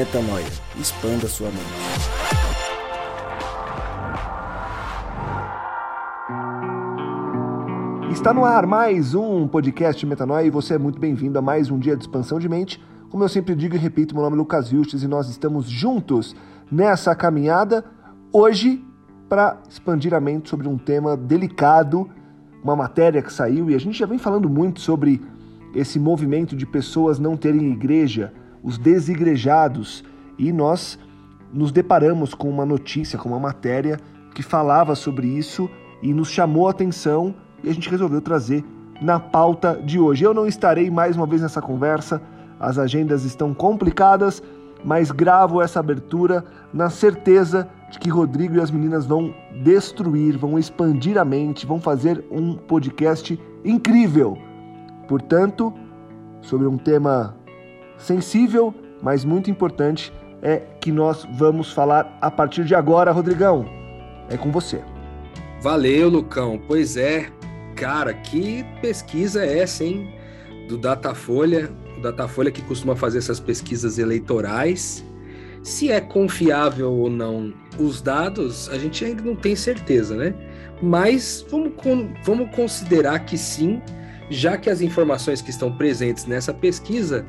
Metanoia. Expanda sua mente. Está no ar mais um podcast Metanoia e você é muito bem-vindo a mais um dia de expansão de mente. Como eu sempre digo e repito, meu nome é Lucas Vilches e nós estamos juntos nessa caminhada hoje para expandir a mente sobre um tema delicado, uma matéria que saiu e a gente já vem falando muito sobre esse movimento de pessoas não terem igreja, os desigrejados, e nós nos deparamos com uma notícia, com uma matéria que falava sobre isso e nos chamou a atenção e a gente resolveu trazer na pauta de hoje. Eu não estarei mais uma vez nessa conversa, as agendas estão complicadas, mas gravo essa abertura na certeza de que Rodrigo e as meninas vão destruir, vão expandir a mente, vão fazer um podcast incrível. Portanto, sobre um tema sensível, mas muito importante, é que nós vamos falar a partir de agora, Rodrigão. É com você. Valeu, Lucão. Pois é, cara, que pesquisa é essa, hein? Do Datafolha, o Datafolha que costuma fazer essas pesquisas eleitorais. Se é confiável ou não os dados, a gente ainda não tem certeza, né? Mas vamos, vamos considerar que sim, já que as informações que estão presentes nessa pesquisa,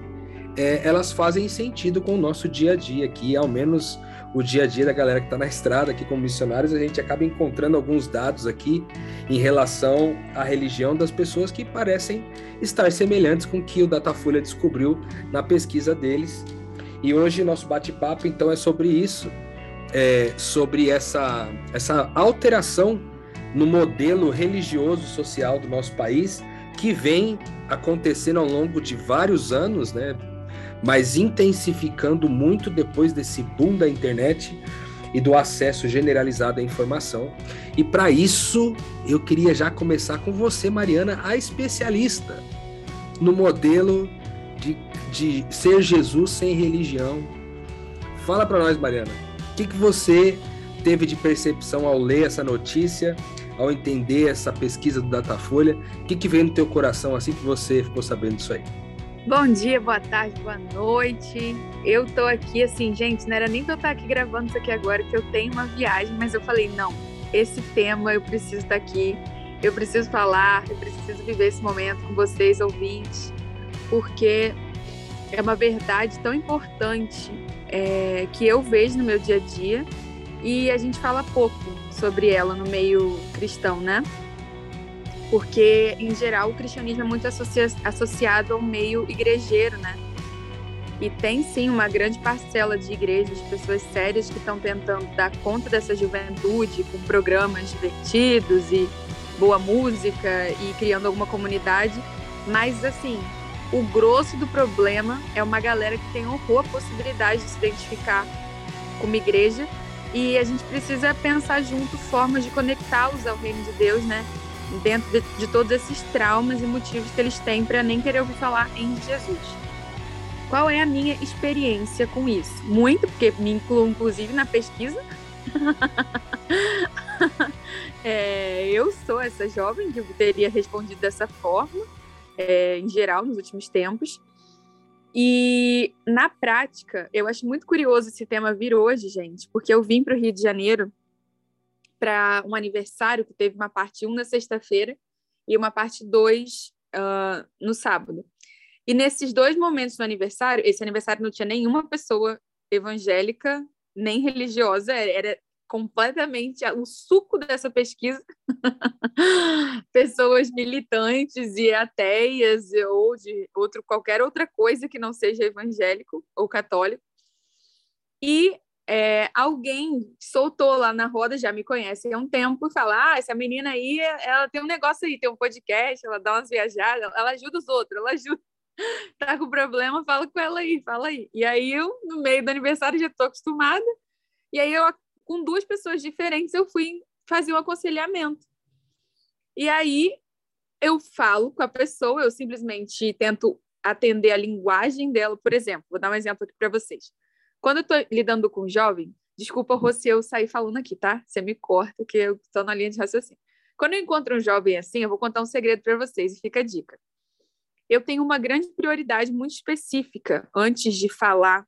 é, elas fazem sentido com o nosso dia a dia aqui, ao menos o dia a dia da galera que está na estrada aqui como missionários, a gente acaba encontrando alguns dados aqui em relação à religião das pessoas que parecem estar semelhantes com o que o Datafolha descobriu na pesquisa deles. E hoje nosso bate-papo então é sobre isso, é, sobre essa, essa alteração no modelo religioso social do nosso país que vem acontecendo ao longo de vários anos, né? Mas intensificando muito depois desse boom da internet e do acesso generalizado à informação. E para isso, eu queria já começar com você, Mariana, a especialista no modelo de de ser Jesus sem religião. Fala para nós, Mariana, o que, que você teve de percepção ao ler essa notícia, ao entender essa pesquisa do Datafolha? O que, que veio no teu coração assim que você ficou sabendo disso aí? Bom dia, boa tarde, boa noite. Eu tô aqui assim, gente, não era nem pra eu estar aqui gravando isso aqui agora, que eu tenho uma viagem, mas eu falei, não, esse tema eu preciso estar aqui, eu preciso falar, eu preciso viver esse momento com vocês, ouvintes, porque é uma verdade tão importante é, que eu vejo no meu dia a dia e a gente fala pouco sobre ela no meio cristão, né? Porque, em geral, o cristianismo é muito associa associado ao meio igrejeiro, né? E tem sim uma grande parcela de igrejas, de pessoas sérias que estão tentando dar conta dessa juventude com programas divertidos e boa música e criando alguma comunidade. Mas, assim, o grosso do problema é uma galera que tem horror a possibilidade de se identificar com uma igreja e a gente precisa pensar junto formas de conectá-los ao reino de Deus, né? Dentro de, de todos esses traumas e motivos que eles têm para nem querer ouvir falar em Jesus. Qual é a minha experiência com isso? Muito, porque me incluo inclusive na pesquisa. é, eu sou essa jovem que teria respondido dessa forma é, em geral, nos últimos tempos. E na prática, eu acho muito curioso esse tema vir hoje, gente, porque eu vim para o Rio de Janeiro para um aniversário que teve uma parte 1 na sexta-feira e uma parte 2 uh, no sábado. E nesses dois momentos do aniversário, esse aniversário não tinha nenhuma pessoa evangélica nem religiosa, era completamente o suco dessa pesquisa. Pessoas militantes e ateias ou de outro, qualquer outra coisa que não seja evangélico ou católico. E é, alguém soltou lá na roda, já me conhece há um tempo, e fala: Ah, essa menina aí, ela tem um negócio aí, tem um podcast, ela dá umas viajadas, ela ajuda os outros, ela ajuda. Tá com problema, fala com ela aí, fala aí. E aí eu, no meio do aniversário, já tô acostumada. E aí eu com duas pessoas diferentes, eu fui fazer um aconselhamento. E aí eu falo com a pessoa, eu simplesmente tento atender a linguagem dela. Por exemplo, vou dar um exemplo aqui para vocês. Quando eu estou lidando com jovem, desculpa, Rossi, eu sair falando aqui, tá? Você me corta, que eu estou na linha de raciocínio. Quando eu encontro um jovem assim, eu vou contar um segredo para vocês e fica a dica. Eu tenho uma grande prioridade muito específica antes de falar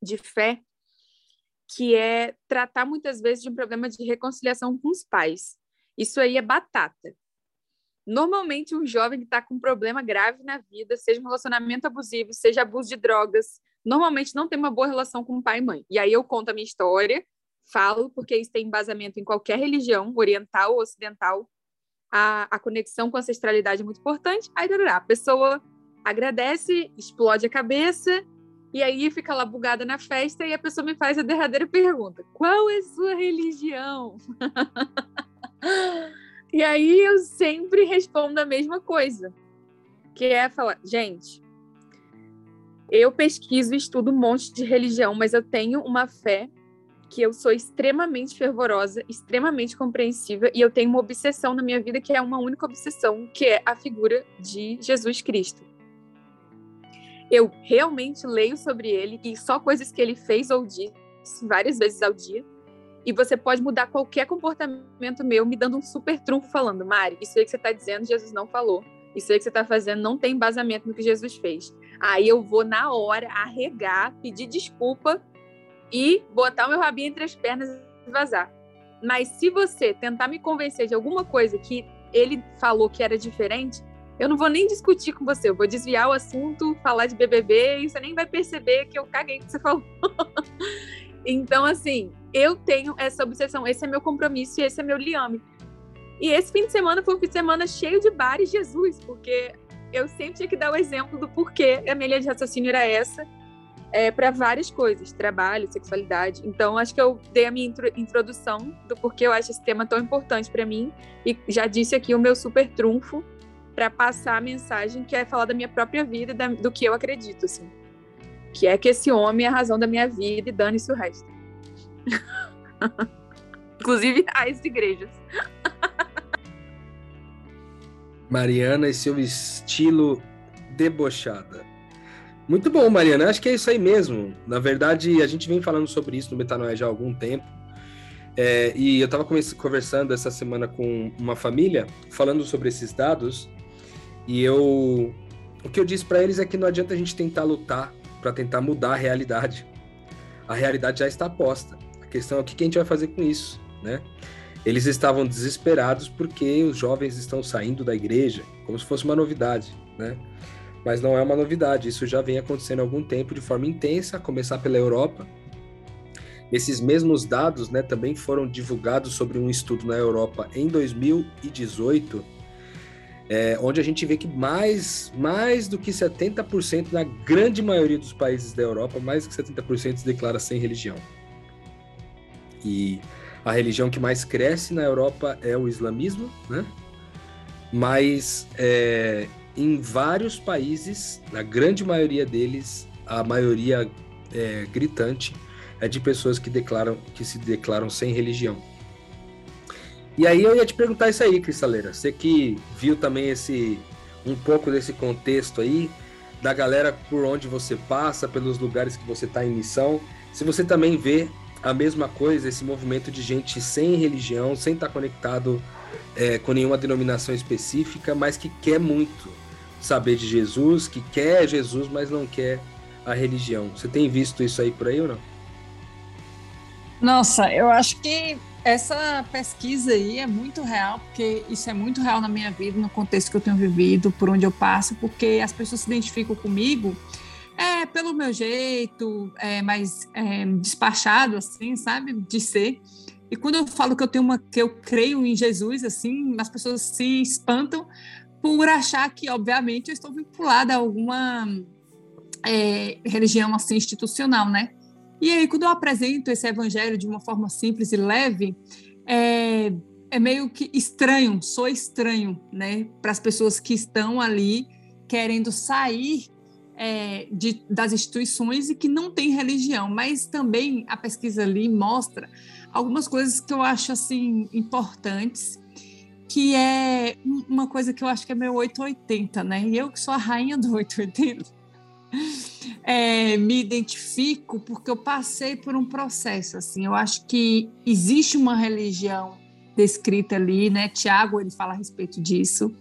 de fé, que é tratar muitas vezes de um problema de reconciliação com os pais. Isso aí é batata. Normalmente, um jovem que está com um problema grave na vida, seja um relacionamento abusivo, seja abuso de drogas, normalmente não tem uma boa relação com pai e mãe. E aí eu conto a minha história, falo, porque isso tem embasamento em qualquer religião, oriental ou ocidental. A, a conexão com a ancestralidade é muito importante. Aí, a pessoa agradece, explode a cabeça, e aí fica lá bugada na festa e a pessoa me faz a derradeira pergunta: qual é sua religião? e aí eu sempre respondo a mesma coisa, que é falar, gente, eu pesquiso e estudo um monte de religião, mas eu tenho uma fé que eu sou extremamente fervorosa, extremamente compreensiva e eu tenho uma obsessão na minha vida que é uma única obsessão, que é a figura de Jesus Cristo. Eu realmente leio sobre ele e só coisas que ele fez ou disse várias vezes ao dia. E você pode mudar qualquer comportamento meu me dando um super trunfo falando, Mari, isso aí que você está dizendo, Jesus não falou. Isso aí que você está fazendo não tem embasamento no que Jesus fez. Aí eu vou na hora arregar, pedir desculpa e botar o meu rabinho entre as pernas e vazar. Mas se você tentar me convencer de alguma coisa que ele falou que era diferente, eu não vou nem discutir com você, eu vou desviar o assunto, falar de BBB e você nem vai perceber que eu caguei que você falou. então, assim, eu tenho essa obsessão, esse é meu compromisso e esse é meu liame. E esse fim de semana foi um fim de semana cheio de bares Jesus, porque eu sempre tinha que dar o exemplo do porquê a minha linha de raciocínio era essa, é, para várias coisas, trabalho, sexualidade. Então, acho que eu dei a minha introdução do porquê eu acho esse tema tão importante para mim e já disse aqui o meu super trunfo para passar a mensagem que é falar da minha própria vida, da, do que eu acredito, assim. Que é que esse homem é a razão da minha vida e dane-se o resto. Inclusive as igrejas. Mariana e seu estilo debochada. Muito bom, Mariana. Acho que é isso aí mesmo. Na verdade, a gente vem falando sobre isso no Metanoia já há algum tempo. É, e eu estava conversando essa semana com uma família, falando sobre esses dados, e eu. O que eu disse para eles é que não adianta a gente tentar lutar para tentar mudar a realidade. A realidade já está posta. A questão é o que a gente vai fazer com isso, né? Eles estavam desesperados porque os jovens estão saindo da igreja, como se fosse uma novidade, né? Mas não é uma novidade, isso já vem acontecendo há algum tempo de forma intensa, a começar pela Europa. Esses mesmos dados né, também foram divulgados sobre um estudo na Europa em 2018, é, onde a gente vê que mais, mais do que 70%, na grande maioria dos países da Europa, mais do que 70% se declara sem religião. E a religião que mais cresce na Europa é o islamismo, né? Mas é, em vários países, na grande maioria deles, a maioria é, gritante é de pessoas que declaram que se declaram sem religião. E aí eu ia te perguntar isso aí, Cristaleira. Você que viu também esse um pouco desse contexto aí da galera por onde você passa, pelos lugares que você está em missão, se você também vê a mesma coisa, esse movimento de gente sem religião, sem estar tá conectado é, com nenhuma denominação específica, mas que quer muito saber de Jesus, que quer Jesus, mas não quer a religião. Você tem visto isso aí por aí ou não? Nossa, eu acho que essa pesquisa aí é muito real, porque isso é muito real na minha vida, no contexto que eu tenho vivido, por onde eu passo, porque as pessoas se identificam comigo pelo meu jeito, é, mais é, despachado, assim, sabe, de ser. E quando eu falo que eu tenho uma, que eu creio em Jesus, assim, as pessoas se espantam por achar que, obviamente, eu estou vinculada a alguma é, religião assim institucional, né? E aí, quando eu apresento esse evangelho de uma forma simples e leve, é, é meio que estranho, sou estranho, né, para as pessoas que estão ali querendo sair é, de, das instituições e que não tem religião. Mas também a pesquisa ali mostra algumas coisas que eu acho assim importantes, que é uma coisa que eu acho que é meu 880, né? E eu que sou a rainha do 880 é, me identifico porque eu passei por um processo assim. Eu acho que existe uma religião descrita ali, né? Tiago ele fala a respeito disso.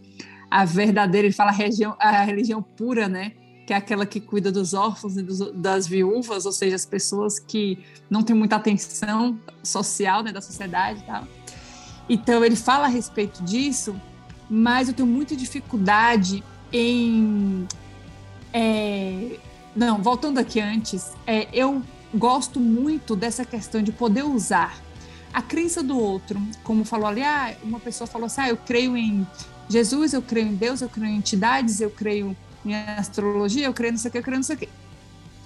A verdadeira ele fala a religião, a religião pura, né? Que é aquela que cuida dos órfãos e dos, das viúvas, ou seja, as pessoas que não têm muita atenção social né, da sociedade. Então, ele fala a respeito disso, mas eu tenho muita dificuldade em. É, não, voltando aqui antes, é, eu gosto muito dessa questão de poder usar a crença do outro, como falou ali, ah, uma pessoa falou assim, ah, eu creio em Jesus, eu creio em Deus, eu creio em entidades, eu creio em astrologia, eu creio não sei o que, eu creio não sei o que.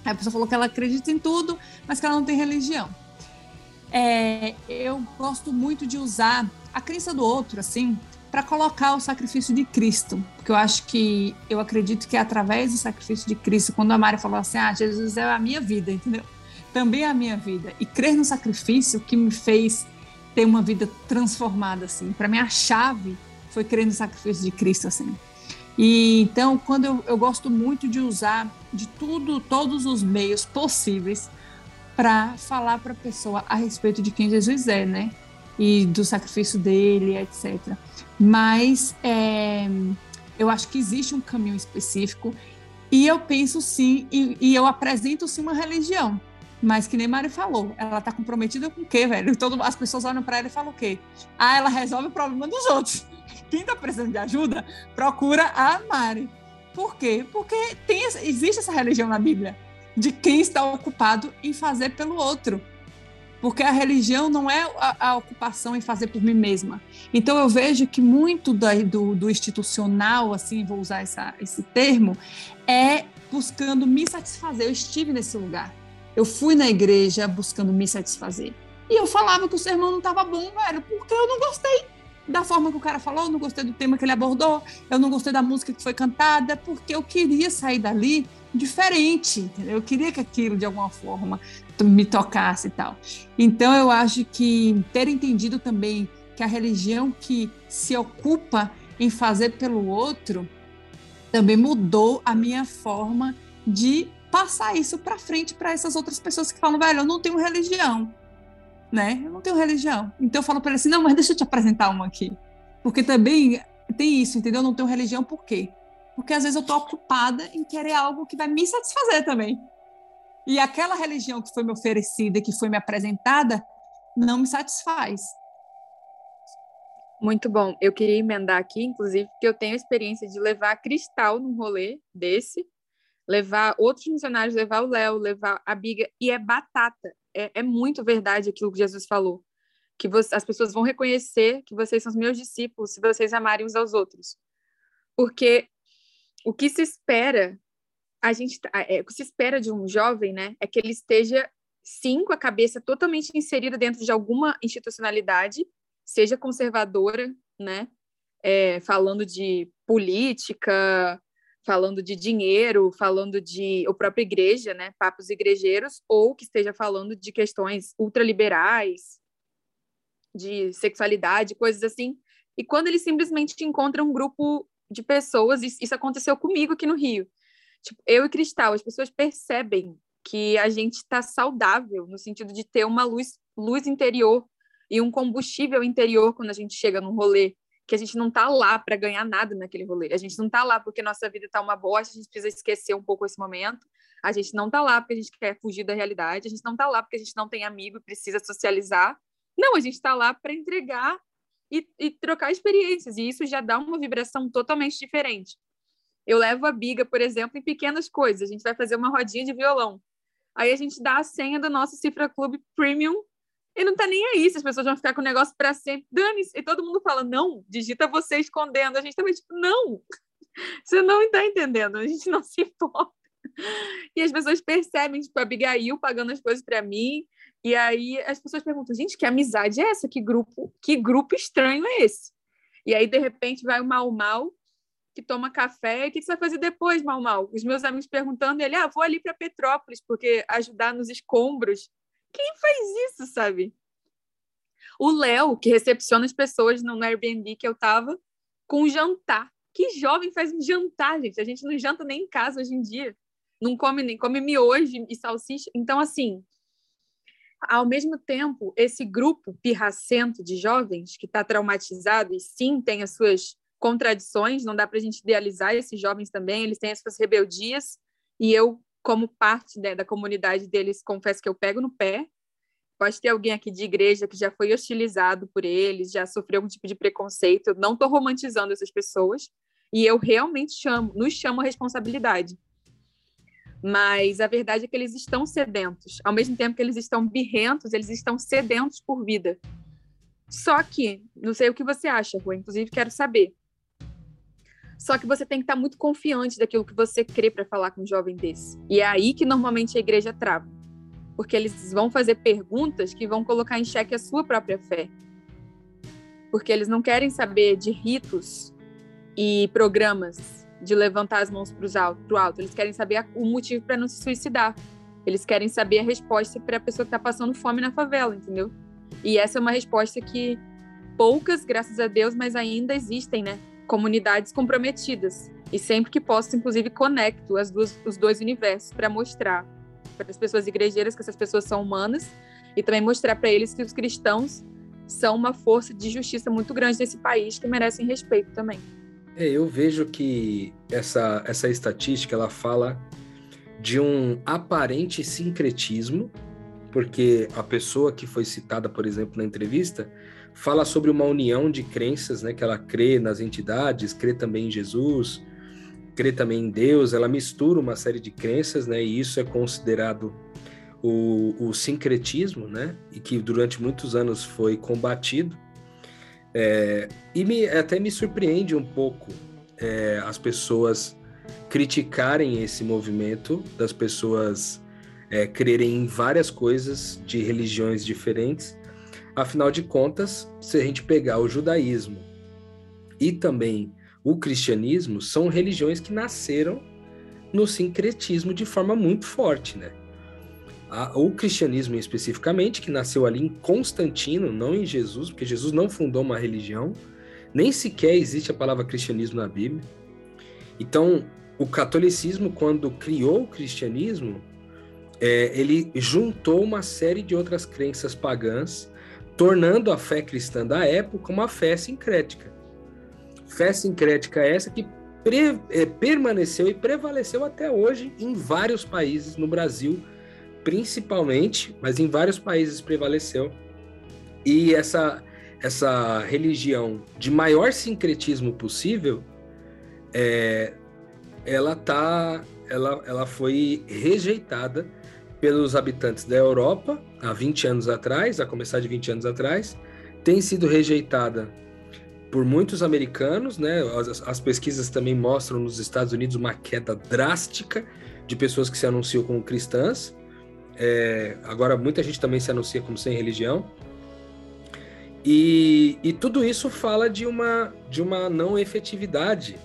Aí a pessoa falou que ela acredita em tudo, mas que ela não tem religião. É, eu gosto muito de usar a crença do outro, assim, para colocar o sacrifício de Cristo, porque eu acho que eu acredito que é através do sacrifício de Cristo, quando a Mari falou assim, ah, Jesus é a minha vida, entendeu? também é a minha vida. E crer no sacrifício que me fez ter uma vida transformada, assim. Para mim, a chave foi crer no sacrifício de Cristo, assim. E então, quando eu, eu gosto muito de usar de tudo, todos os meios possíveis para falar para a pessoa a respeito de quem Jesus é, né? E do sacrifício dele, etc. Mas é, eu acho que existe um caminho específico e eu penso sim, e, e eu apresento sim uma religião. Mas que nem Mari falou, ela tá comprometida com o quê, velho? Todo, as pessoas olham para ela e falam o quê? Ah, ela resolve o problema dos outros. Quem tá precisando de ajuda, procura a Mari. Por quê? Porque tem, existe essa religião na Bíblia de quem está ocupado em fazer pelo outro. Porque a religião não é a, a ocupação em fazer por mim mesma. Então eu vejo que muito do, do institucional, assim, vou usar essa, esse termo, é buscando me satisfazer. Eu estive nesse lugar. Eu fui na igreja buscando me satisfazer. E eu falava que o sermão não estava bom, velho, porque eu não gostei da forma que o cara falou, eu não gostei do tema que ele abordou, eu não gostei da música que foi cantada, porque eu queria sair dali diferente, entendeu? Eu queria que aquilo, de alguma forma, me tocasse e tal. Então, eu acho que ter entendido também que a religião que se ocupa em fazer pelo outro também mudou a minha forma de passar isso para frente para essas outras pessoas que falam, velho, eu não tenho religião, né? Eu não tenho religião. Então eu falo para ele assim, não, mas deixa eu te apresentar uma aqui. Porque também tem isso, entendeu? Eu não tenho religião por quê? Porque às vezes eu tô ocupada em querer algo que vai me satisfazer também. E aquela religião que foi me oferecida, que foi me apresentada, não me satisfaz. Muito bom. Eu queria emendar aqui, inclusive, que eu tenho a experiência de levar cristal num rolê desse, levar outros missionários, levar o Léo, levar a Biga, e é batata. É, é muito verdade aquilo que Jesus falou. Que você, as pessoas vão reconhecer que vocês são os meus discípulos se vocês amarem uns aos outros. Porque o que se espera, a gente é, o que se espera de um jovem, né, é que ele esteja sim com a cabeça totalmente inserida dentro de alguma institucionalidade, seja conservadora, né, é, falando de política, falando de dinheiro, falando de ou própria igreja, né, papos igrejeiros, ou que esteja falando de questões ultraliberais, de sexualidade, coisas assim. E quando ele simplesmente encontra um grupo de pessoas, isso aconteceu comigo aqui no Rio. Tipo, eu e Cristal, as pessoas percebem que a gente está saudável no sentido de ter uma luz, luz interior e um combustível interior quando a gente chega num rolê que a gente não tá lá para ganhar nada naquele rolê. A gente não tá lá porque nossa vida tá uma bosta, a gente precisa esquecer um pouco esse momento. A gente não tá lá porque a gente quer fugir da realidade, a gente não tá lá porque a gente não tem amigo e precisa socializar. Não, a gente tá lá para entregar e, e, trocar experiências, e isso já dá uma vibração totalmente diferente. Eu levo a Biga, por exemplo, em pequenas coisas. A gente vai fazer uma rodinha de violão. Aí a gente dá a senha do nosso Cifra Club Premium e não tá nem aí se as pessoas vão ficar com o negócio para sempre. Dane-se. E todo mundo fala, não, digita você escondendo. A gente também, tipo, não. Você não está entendendo. A gente não se importa. E as pessoas percebem, tipo, a Abigail pagando as coisas para mim. E aí as pessoas perguntam, gente, que amizade é essa? Que grupo, que grupo estranho é esse? E aí, de repente, vai o Mal Mal, que toma café. O que você vai fazer depois, Mal Mal? Os meus amigos perguntando, ele, ah, vou ali para Petrópolis, porque ajudar nos escombros. Quem faz isso, sabe? O Léo, que recepciona as pessoas no Airbnb que eu tava, com um jantar. Que jovem faz um jantar, gente? A gente não janta nem em casa hoje em dia. Não come nem come miojo e salsicha. Então, assim, ao mesmo tempo, esse grupo pirracento de jovens que está traumatizado e sim tem as suas contradições, não dá para a gente idealizar esses jovens também, eles têm as suas rebeldias, E eu, como parte né, da comunidade deles, confesso que eu pego no pé. Pode ter alguém aqui de igreja que já foi hostilizado por eles, já sofreu algum tipo de preconceito. Não estou romantizando essas pessoas. E eu realmente chamo, nos chamo a responsabilidade. Mas a verdade é que eles estão sedentos. Ao mesmo tempo que eles estão birrentos, eles estão sedentos por vida. Só que, não sei o que você acha, Rua, inclusive quero saber. Só que você tem que estar muito confiante daquilo que você crê para falar com um jovem desse. E é aí que normalmente a igreja trava. Porque eles vão fazer perguntas que vão colocar em xeque a sua própria fé. Porque eles não querem saber de ritos e programas de levantar as mãos para o alto. Eles querem saber o motivo para não se suicidar. Eles querem saber a resposta para a pessoa que está passando fome na favela, entendeu? E essa é uma resposta que poucas, graças a Deus, mas ainda existem, né? Comunidades comprometidas. E sempre que posso, inclusive, conecto as duas, os dois universos para mostrar para as pessoas igrejeiras que essas pessoas são humanas e também mostrar para eles que os cristãos são uma força de justiça muito grande nesse país que merecem respeito também. É, eu vejo que essa, essa estatística ela fala de um aparente sincretismo, porque a pessoa que foi citada, por exemplo, na entrevista, fala sobre uma união de crenças, né? Que ela crê nas entidades, crê também em Jesus, crê também em Deus. Ela mistura uma série de crenças, né? E isso é considerado o, o sincretismo, né? E que durante muitos anos foi combatido. É, e me, até me surpreende um pouco é, as pessoas criticarem esse movimento, das pessoas é, crerem em várias coisas de religiões diferentes Afinal de contas, se a gente pegar o judaísmo e também o cristianismo, são religiões que nasceram no sincretismo de forma muito forte, né? o cristianismo especificamente, que nasceu ali em Constantino, não em Jesus, porque Jesus não fundou uma religião, nem sequer existe a palavra cristianismo na Bíblia. Então, o catolicismo, quando criou o cristianismo, é, ele juntou uma série de outras crenças pagãs tornando a fé cristã da época uma fé sincrética. Fé sincrética essa que pre, é, permaneceu e prevaleceu até hoje em vários países, no Brasil principalmente, mas em vários países prevaleceu. E essa, essa religião de maior sincretismo possível, é, ela tá, ela, ela foi rejeitada pelos habitantes da Europa há 20 anos atrás, a começar de 20 anos atrás, tem sido rejeitada por muitos americanos, né? As, as, pesquisas também mostram nos Estados Unidos uma queda drástica de pessoas que se anunciam como cristãs. É, agora, muita gente também se anuncia como sem religião. E, e tudo isso fala de uma, de uma não efetividade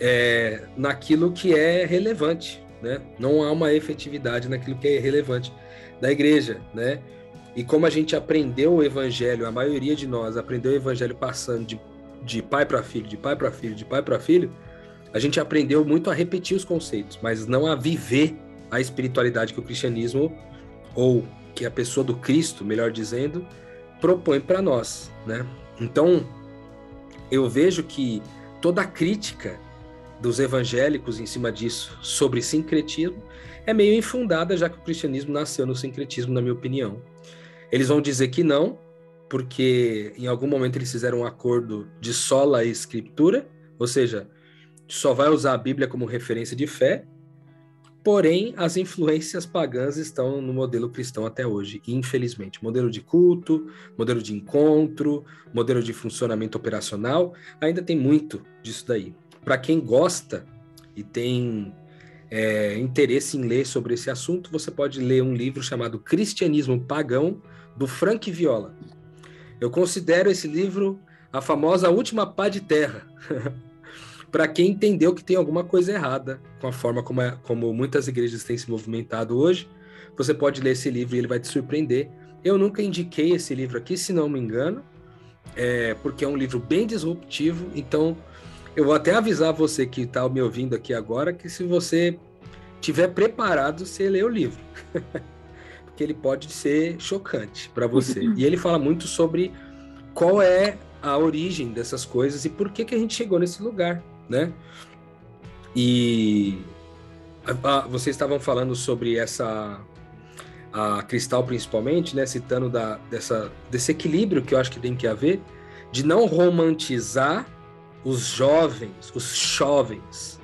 é, naquilo que é relevante né? Não há uma efetividade naquilo que é relevante da igreja, né? E como a gente aprendeu o evangelho, a maioria de nós aprendeu o evangelho passando de, de pai para filho, de pai para filho, de pai para filho, a gente aprendeu muito a repetir os conceitos, mas não a viver a espiritualidade que o cristianismo ou que a pessoa do Cristo, melhor dizendo, propõe para nós, né? Então, eu vejo que toda crítica dos evangélicos em cima disso sobre sincretismo é meio infundada, já que o cristianismo nasceu no sincretismo, na minha opinião. Eles vão dizer que não, porque em algum momento eles fizeram um acordo de sola escritura, ou seja, só vai usar a Bíblia como referência de fé, porém as influências pagãs estão no modelo cristão até hoje, infelizmente. Modelo de culto, modelo de encontro, modelo de funcionamento operacional, ainda tem muito disso daí para quem gosta e tem é, interesse em ler sobre esse assunto, você pode ler um livro chamado Cristianismo Pagão, do Frank Viola. Eu considero esse livro a famosa última pá de terra. para quem entendeu que tem alguma coisa errada com a forma como, é, como muitas igrejas têm se movimentado hoje, você pode ler esse livro e ele vai te surpreender. Eu nunca indiquei esse livro aqui, se não me engano, é, porque é um livro bem disruptivo, então eu vou até avisar você que está me ouvindo aqui agora que se você tiver preparado, você lê o livro. Porque ele pode ser chocante para você. e ele fala muito sobre qual é a origem dessas coisas e por que, que a gente chegou nesse lugar, né? E vocês estavam falando sobre essa a Cristal principalmente, né, citando da, dessa, desse equilíbrio que eu acho que tem que haver, de não romantizar os jovens, os jovens,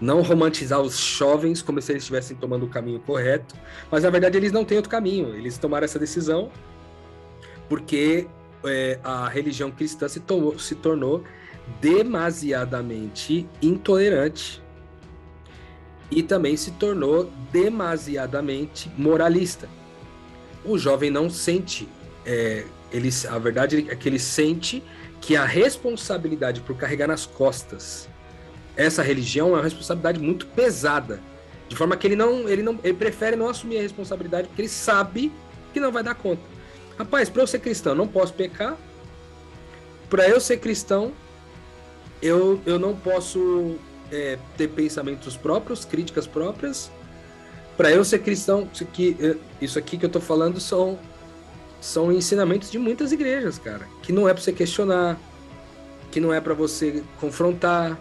não romantizar os jovens como se eles estivessem tomando o caminho correto, mas na verdade eles não têm outro caminho, eles tomaram essa decisão porque é, a religião cristã se, tomou, se tornou demasiadamente intolerante e também se tornou demasiadamente moralista. O jovem não sente, é, ele, a verdade é que ele sente que a responsabilidade por carregar nas costas essa religião é uma responsabilidade muito pesada, de forma que ele não, ele não, ele prefere não assumir a responsabilidade porque ele sabe que não vai dar conta. Rapaz, para eu ser cristão, não posso pecar. Para eu ser cristão, eu, eu não posso é, ter pensamentos próprios, críticas próprias. Para eu ser cristão, isso aqui, isso aqui que eu tô falando são, são ensinamentos de muitas igrejas, cara. Que não é para você questionar, que não é para você confrontar,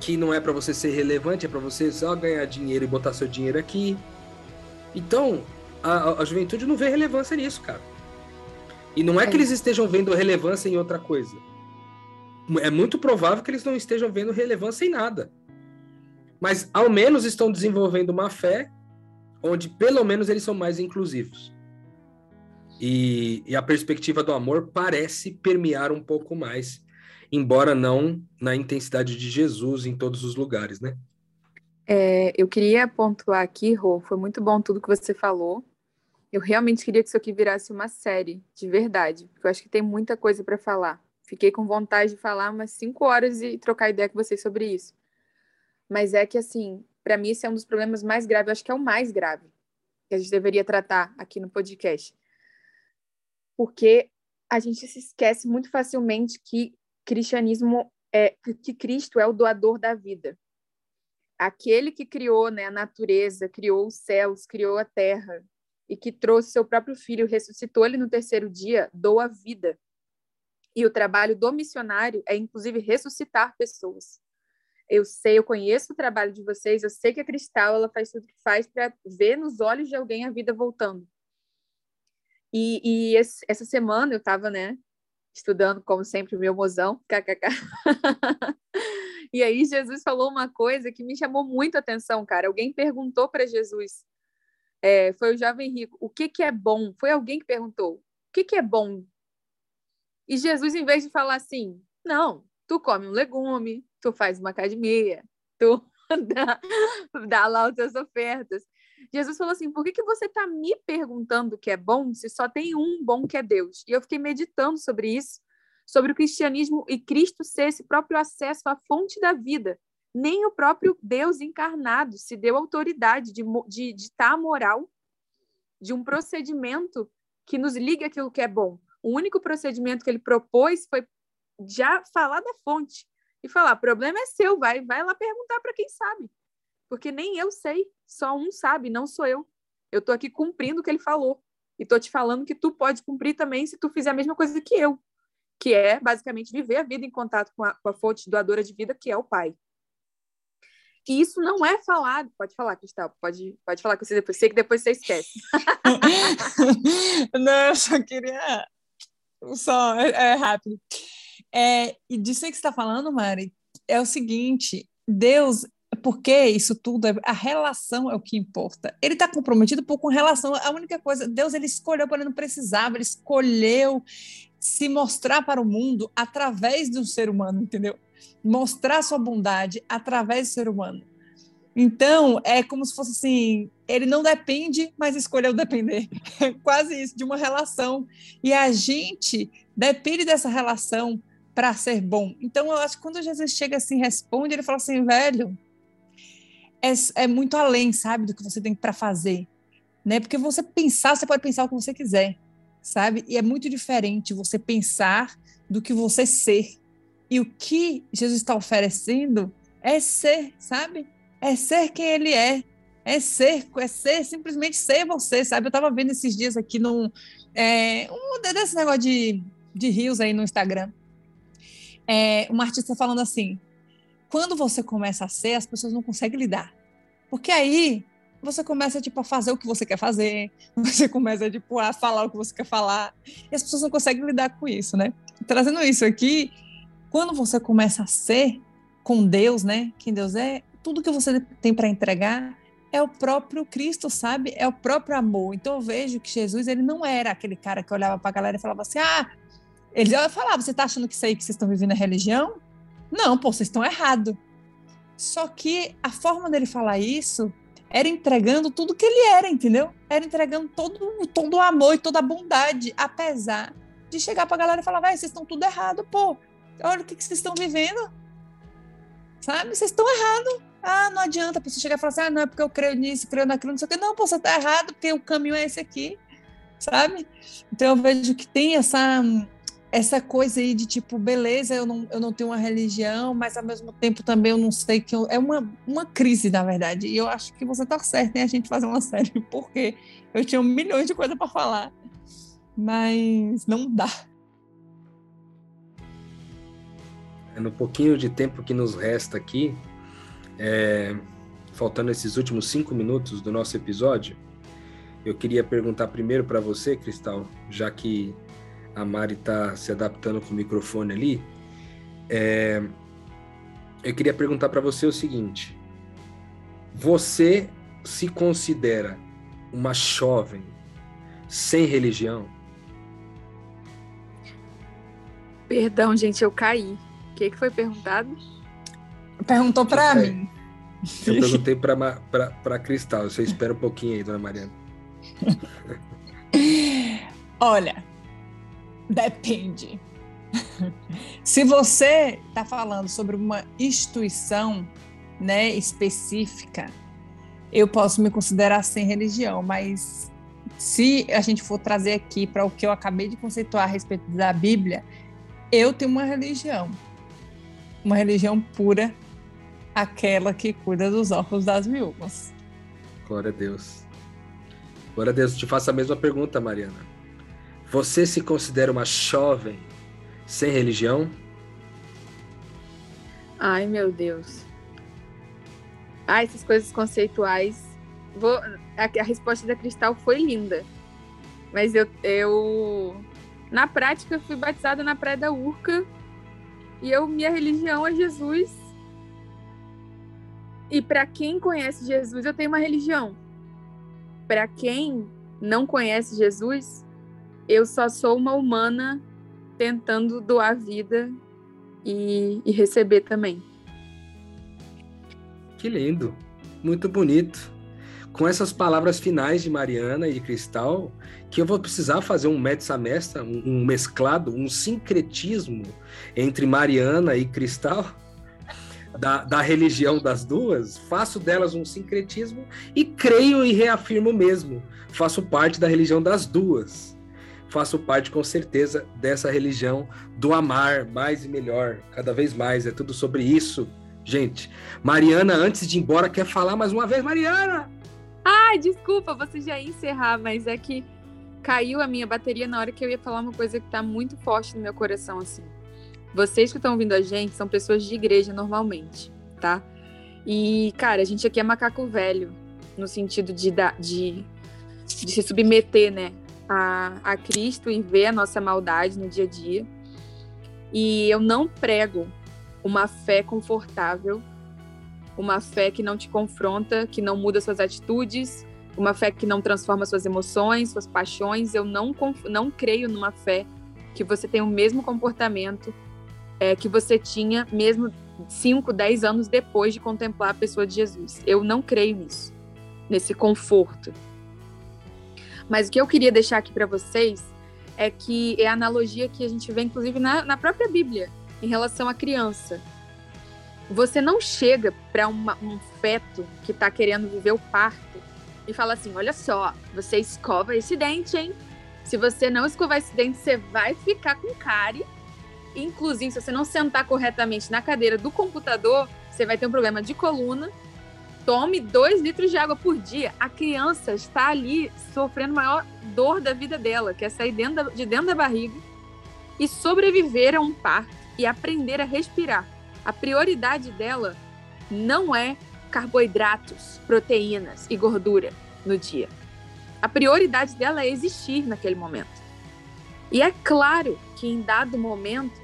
que não é para você ser relevante, é para você só ganhar dinheiro e botar seu dinheiro aqui. Então, a, a juventude não vê relevância nisso, cara. E não é, é que eles estejam vendo relevância em outra coisa é muito provável que eles não estejam vendo relevância em nada. Mas ao menos estão desenvolvendo uma fé onde pelo menos eles são mais inclusivos. E, e, a perspectiva do amor parece permear um pouco mais, embora não na intensidade de Jesus em todos os lugares, né? É, eu queria pontuar aqui, Rô, foi muito bom tudo que você falou. Eu realmente queria que isso aqui virasse uma série, de verdade, porque eu acho que tem muita coisa para falar. Fiquei com vontade de falar umas cinco horas e trocar ideia com vocês sobre isso. Mas é que, assim, para mim, esse é um dos problemas mais graves, eu acho que é o mais grave que a gente deveria tratar aqui no podcast. Porque a gente se esquece muito facilmente que cristianismo é que Cristo é o doador da vida. Aquele que criou né, a natureza, criou os céus, criou a terra e que trouxe seu próprio filho, ressuscitou ele no terceiro dia, doa vida. E o trabalho do missionário é, inclusive, ressuscitar pessoas. Eu sei, eu conheço o trabalho de vocês, eu sei que a Cristal ela faz tudo que faz para ver nos olhos de alguém a vida voltando. E, e esse, essa semana eu estava, né, estudando, como sempre, o meu mozão, kkk. e aí Jesus falou uma coisa que me chamou muito a atenção, cara. Alguém perguntou para Jesus, é, foi o jovem rico, o que, que é bom? Foi alguém que perguntou, o que, que é bom e Jesus, em vez de falar assim, não, tu come um legume, tu faz uma academia, tu dá, dá lá as tuas ofertas. Jesus falou assim: por que, que você está me perguntando o que é bom se só tem um bom que é Deus? E eu fiquei meditando sobre isso, sobre o cristianismo e Cristo ser esse próprio acesso à fonte da vida. Nem o próprio Deus encarnado se deu autoridade de, de ditar a moral de um procedimento que nos liga aquilo que é bom. O único procedimento que ele propôs foi já falar da fonte e falar: problema é seu, vai, vai lá perguntar para quem sabe. Porque nem eu sei, só um sabe, não sou eu. Eu estou aqui cumprindo o que ele falou. E estou te falando que tu pode cumprir também se tu fizer a mesma coisa que eu, que é basicamente viver a vida em contato com a, com a fonte doadora de vida, que é o Pai. E isso não é falado. Pode falar, Cristal. Pode, pode falar com você depois. Sei que depois você esquece. não, eu só queria só, é, é rápido. É, e disso que você está falando, Mari, é o seguinte: Deus, porque isso tudo, é, a relação é o que importa. Ele está comprometido por, com relação, a única coisa, Deus ele escolheu porque ele não precisava, ele escolheu se mostrar para o mundo através do ser humano, entendeu? Mostrar sua bondade através do ser humano. Então, é como se fosse assim: ele não depende, mas escolheu depender. É quase isso, de uma relação. E a gente depende dessa relação para ser bom. Então, eu acho que quando Jesus chega assim, responde, ele fala assim: velho, é, é muito além, sabe, do que você tem para fazer. Né? Porque você pensar, você pode pensar o que você quiser, sabe? E é muito diferente você pensar do que você ser. E o que Jesus está oferecendo é ser, sabe? é ser quem ele é. É ser, é ser, simplesmente ser você, sabe? Eu tava vendo esses dias aqui num. É, um desses negócio de, de rios aí no Instagram. É, uma artista falando assim: quando você começa a ser, as pessoas não conseguem lidar. Porque aí você começa tipo a fazer o que você quer fazer, você começa tipo a falar o que você quer falar, e as pessoas não conseguem lidar com isso, né? Trazendo isso aqui, quando você começa a ser com Deus, né? Quem Deus é, tudo que você tem para entregar é o próprio Cristo, sabe? É o próprio amor. Então eu vejo que Jesus, ele não era aquele cara que olhava para a galera e falava assim: "Ah, ele falava, você está achando que isso aí que vocês estão vivendo é religião? Não, pô, vocês estão errado. Só que a forma dele falar isso era entregando tudo que ele era, entendeu? Era entregando todo, todo o amor e toda a bondade, apesar de chegar pra galera e falar, vai, vocês estão tudo errado, pô. Olha o que, que vocês estão vivendo. Sabe? Vocês estão errado. Ah, não adianta a pessoa chegar e falar assim, ah, não, é porque eu creio nisso, creio naquilo, não sei o quê. Não, pô, você tá errado, porque o caminho é esse aqui, sabe? Então eu vejo que tem essa essa coisa aí de tipo, beleza, eu não, eu não tenho uma religião, mas ao mesmo tempo também eu não sei que eu, é uma, uma crise, na verdade. E eu acho que você tá certo em a gente fazer uma série, porque eu tinha milhões de coisas para falar, mas não dá. É, no pouquinho de tempo que nos resta aqui, é, faltando esses últimos cinco minutos do nosso episódio, eu queria perguntar primeiro para você, Cristal, já que a Mari está se adaptando com o microfone ali. É, eu queria perguntar para você o seguinte: você se considera uma jovem sem religião? Perdão, gente, eu caí. O que, que foi perguntado? Perguntou para mim. Eu perguntei para Cristal. Você espera um pouquinho aí, dona Mariana. Olha, Depende. Se você está falando sobre uma instituição né, específica, eu posso me considerar sem religião, mas se a gente for trazer aqui para o que eu acabei de conceituar a respeito da Bíblia, eu tenho uma religião. Uma religião pura, aquela que cuida dos órfãos das viúvas. Glória a Deus. Glória a Deus. Te faço a mesma pergunta, Mariana. Você se considera uma jovem sem religião? Ai, meu Deus. Ah, essas coisas conceituais. Vou... A, resposta da Cristal foi linda. Mas eu, eu, na prática, fui batizada na Praia da Urca. E eu, minha religião é Jesus. E para quem conhece Jesus, eu tenho uma religião. Para quem não conhece Jesus, eu só sou uma humana tentando doar vida e, e receber também. Que lindo, muito bonito. Com essas palavras finais de Mariana e de Cristal, que eu vou precisar fazer um metsamestra, um, um mesclado, um sincretismo entre Mariana e Cristal, da, da, religião das duas, faço delas um sincretismo e creio e reafirmo mesmo, faço parte da religião das duas faço parte com certeza dessa religião do amar mais e melhor, cada vez mais. É tudo sobre isso, gente. Mariana, antes de ir embora, quer falar mais uma vez, Mariana? Ai, desculpa, você já ia encerrar, mas é que caiu a minha bateria na hora que eu ia falar uma coisa que está muito forte no meu coração, assim. Vocês que estão ouvindo a gente são pessoas de igreja normalmente, tá? E, cara, a gente aqui é macaco velho, no sentido de, de, de se submeter, né, a, a Cristo e ver a nossa maldade no dia a dia. E eu não prego uma fé confortável, uma fé que não te confronta, que não muda suas atitudes, uma fé que não transforma suas emoções, suas paixões. Eu não, não creio numa fé que você tem o mesmo comportamento é, que você tinha mesmo 5, 10 anos depois de contemplar a pessoa de Jesus. Eu não creio nisso, nesse conforto. Mas o que eu queria deixar aqui para vocês é que é a analogia que a gente vê, inclusive, na, na própria Bíblia, em relação à criança. Você não chega para um feto que está querendo viver o parto e fala assim: olha só, você escova esse dente, hein? Se você não escovar esse dente, você vai ficar com cárie. Inclusive, se você não sentar corretamente na cadeira do computador, você vai ter um problema de coluna tome dois litros de água por dia. A criança está ali sofrendo a maior dor da vida dela, que é sair dentro da, de dentro da barriga e sobreviver a um parto e aprender a respirar. A prioridade dela não é carboidratos, proteínas e gordura no dia. A prioridade dela é existir naquele momento. E é claro que em dado momento,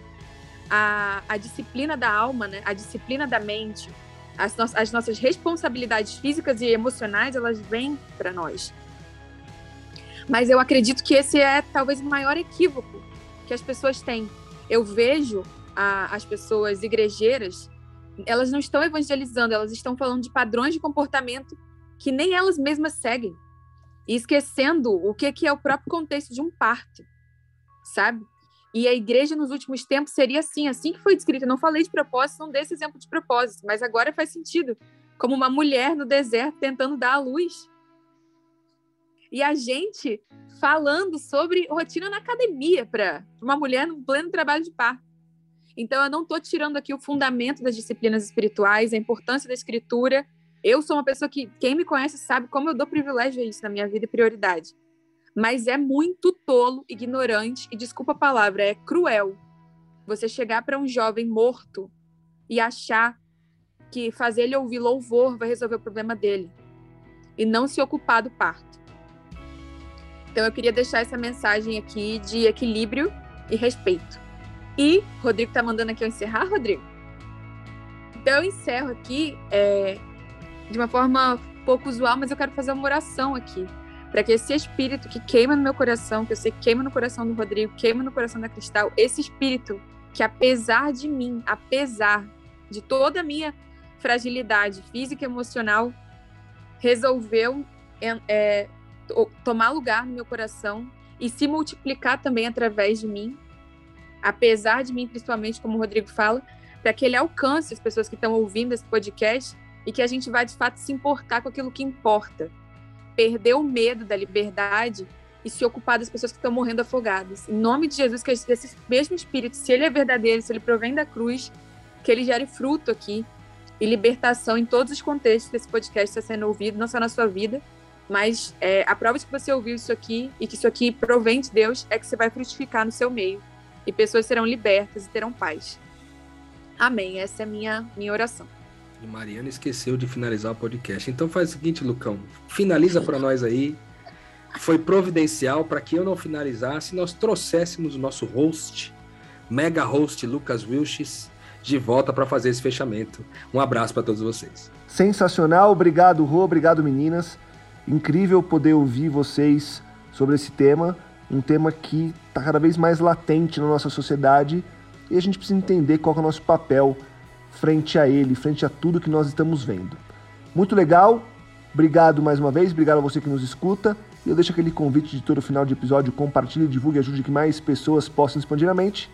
a, a disciplina da alma, né, a disciplina da mente, as, no as nossas responsabilidades físicas e emocionais, elas vêm para nós. Mas eu acredito que esse é talvez o maior equívoco que as pessoas têm. Eu vejo a, as pessoas igrejeiras, elas não estão evangelizando, elas estão falando de padrões de comportamento que nem elas mesmas seguem. E esquecendo o que, que é o próprio contexto de um parto, sabe? E a igreja nos últimos tempos seria assim, assim que foi descrita. Eu não falei de propósito, não dei esse exemplo de propósito, mas agora faz sentido. Como uma mulher no deserto tentando dar à luz. E a gente falando sobre rotina na academia para uma mulher no pleno trabalho de parto. Então, eu não estou tirando aqui o fundamento das disciplinas espirituais, a importância da escritura. Eu sou uma pessoa que, quem me conhece sabe como eu dou privilégio a isso na minha vida e prioridade. Mas é muito tolo, ignorante e, desculpa a palavra, é cruel você chegar para um jovem morto e achar que fazer ele ouvir louvor vai resolver o problema dele e não se ocupar do parto. Então eu queria deixar essa mensagem aqui de equilíbrio e respeito. E Rodrigo tá mandando aqui eu encerrar, Rodrigo? Então eu encerro aqui é, de uma forma pouco usual, mas eu quero fazer uma oração aqui. Para que esse espírito que queima no meu coração, que eu sei que queima no coração do Rodrigo, queima no coração da Cristal, esse espírito que apesar de mim, apesar de toda a minha fragilidade física e emocional, resolveu é, é tomar lugar no meu coração e se multiplicar também através de mim, apesar de mim, principalmente, como o Rodrigo fala, para que ele alcance as pessoas que estão ouvindo esse podcast e que a gente vai de fato se importar com aquilo que importa. Perder o medo da liberdade e se ocupar das pessoas que estão morrendo afogadas. Em nome de Jesus, que esse mesmo Espírito, se ele é verdadeiro, se ele provém da cruz, que ele gere fruto aqui e libertação em todos os contextos que esse podcast está sendo ouvido, não só na sua vida, mas é, a prova de que você ouviu isso aqui e que isso aqui provém de Deus é que você vai frutificar no seu meio e pessoas serão libertas e terão paz. Amém. Essa é a minha, minha oração. E Mariana esqueceu de finalizar o podcast. Então faz o seguinte, Lucão, finaliza para nós aí. Foi providencial para que eu não finalizasse, nós trouxéssemos o nosso host, mega host Lucas Wilches, de volta para fazer esse fechamento. Um abraço para todos vocês. Sensacional, obrigado, Rô, obrigado, meninas. Incrível poder ouvir vocês sobre esse tema, um tema que está cada vez mais latente na nossa sociedade e a gente precisa entender qual é o nosso papel frente a ele, frente a tudo que nós estamos vendo. Muito legal, obrigado mais uma vez, obrigado a você que nos escuta. E eu deixo aquele convite de todo final de episódio, compartilhe, divulgue, ajude que mais pessoas possam expandir a mente.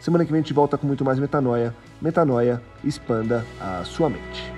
Semana que vem a gente volta com muito mais metanoia. Metanoia, expanda a sua mente.